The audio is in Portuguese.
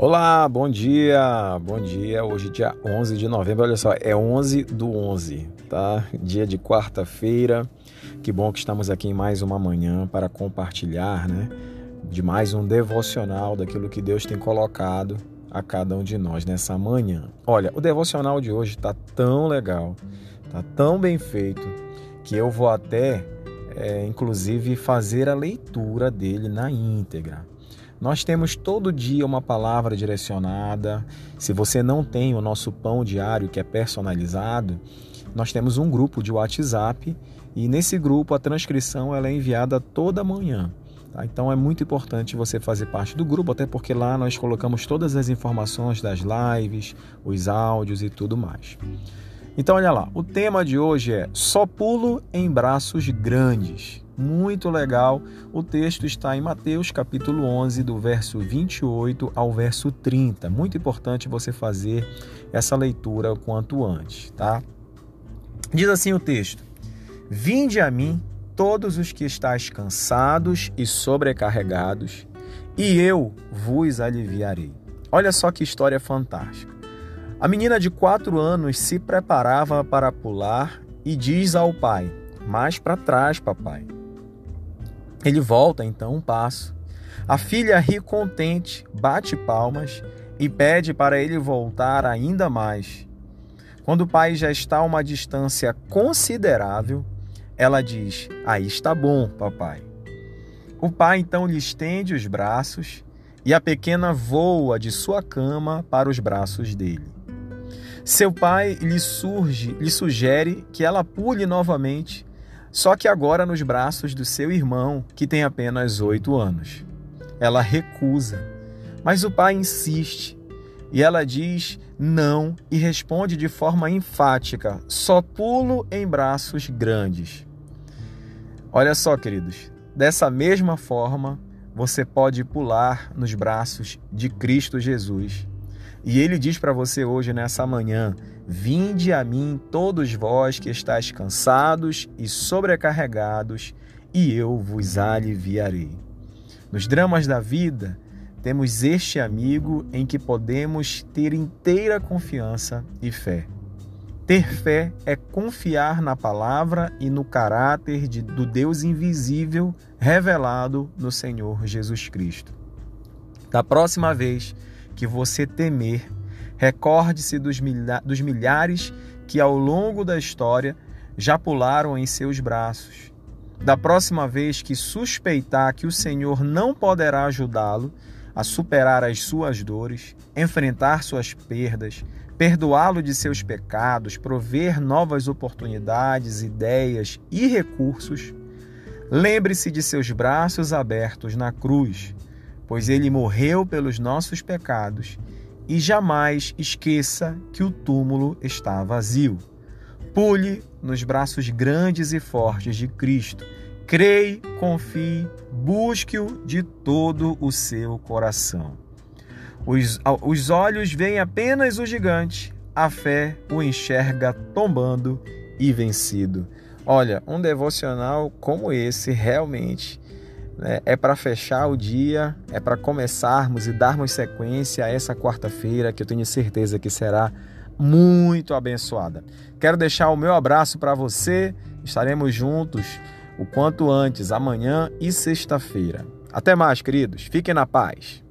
Olá, bom dia, bom dia. Hoje, dia 11 de novembro, olha só, é 11 do 11, tá? Dia de quarta-feira. Que bom que estamos aqui em mais uma manhã para compartilhar, né? De mais um devocional daquilo que Deus tem colocado a cada um de nós nessa manhã. Olha, o devocional de hoje está tão legal, tá tão bem feito, que eu vou até, é, inclusive, fazer a leitura dele na íntegra. Nós temos todo dia uma palavra direcionada. Se você não tem o nosso pão diário que é personalizado, nós temos um grupo de WhatsApp e nesse grupo a transcrição ela é enviada toda manhã. Tá? Então é muito importante você fazer parte do grupo, até porque lá nós colocamos todas as informações das lives, os áudios e tudo mais. Então olha lá, o tema de hoje é Só pulo em braços grandes muito legal. O texto está em Mateus capítulo 11, do verso 28 ao verso 30. Muito importante você fazer essa leitura o quanto antes, tá? Diz assim o texto: Vinde a mim todos os que estáis cansados e sobrecarregados, e eu vos aliviarei. Olha só que história fantástica. A menina de quatro anos se preparava para pular e diz ao pai: Mais para trás, papai. Ele volta então um passo. A filha ri contente, bate palmas e pede para ele voltar ainda mais. Quando o pai já está a uma distância considerável, ela diz: Aí está bom, papai. O pai então lhe estende os braços e a pequena voa de sua cama para os braços dele. Seu pai lhe surge, lhe sugere que ela pule novamente só que agora nos braços do seu irmão, que tem apenas oito anos. Ela recusa, mas o pai insiste e ela diz não e responde de forma enfática: só pulo em braços grandes. Olha só, queridos, dessa mesma forma você pode pular nos braços de Cristo Jesus e ele diz para você hoje, nessa manhã: Vinde a mim, todos vós que estáis cansados e sobrecarregados, e eu vos aliviarei. Nos dramas da vida, temos este amigo em que podemos ter inteira confiança e fé. Ter fé é confiar na palavra e no caráter de, do Deus invisível revelado no Senhor Jesus Cristo. Da próxima vez que você temer. Recorde-se dos, milha dos milhares que ao longo da história já pularam em seus braços. Da próxima vez que suspeitar que o Senhor não poderá ajudá-lo a superar as suas dores, enfrentar suas perdas, perdoá-lo de seus pecados, prover novas oportunidades, ideias e recursos, lembre-se de seus braços abertos na cruz pois ele morreu pelos nossos pecados, e jamais esqueça que o túmulo está vazio. Pule nos braços grandes e fortes de Cristo. Creia, confie, busque-o de todo o seu coração. Os, os olhos veem apenas o gigante, a fé o enxerga tombando e vencido. Olha, um devocional como esse realmente né, é para fechar o dia, é para começarmos e darmos sequência a essa quarta-feira que eu tenho certeza que será muito abençoada. Quero deixar o meu abraço para você, estaremos juntos o quanto antes, amanhã e sexta-feira. Até mais, queridos, fiquem na paz.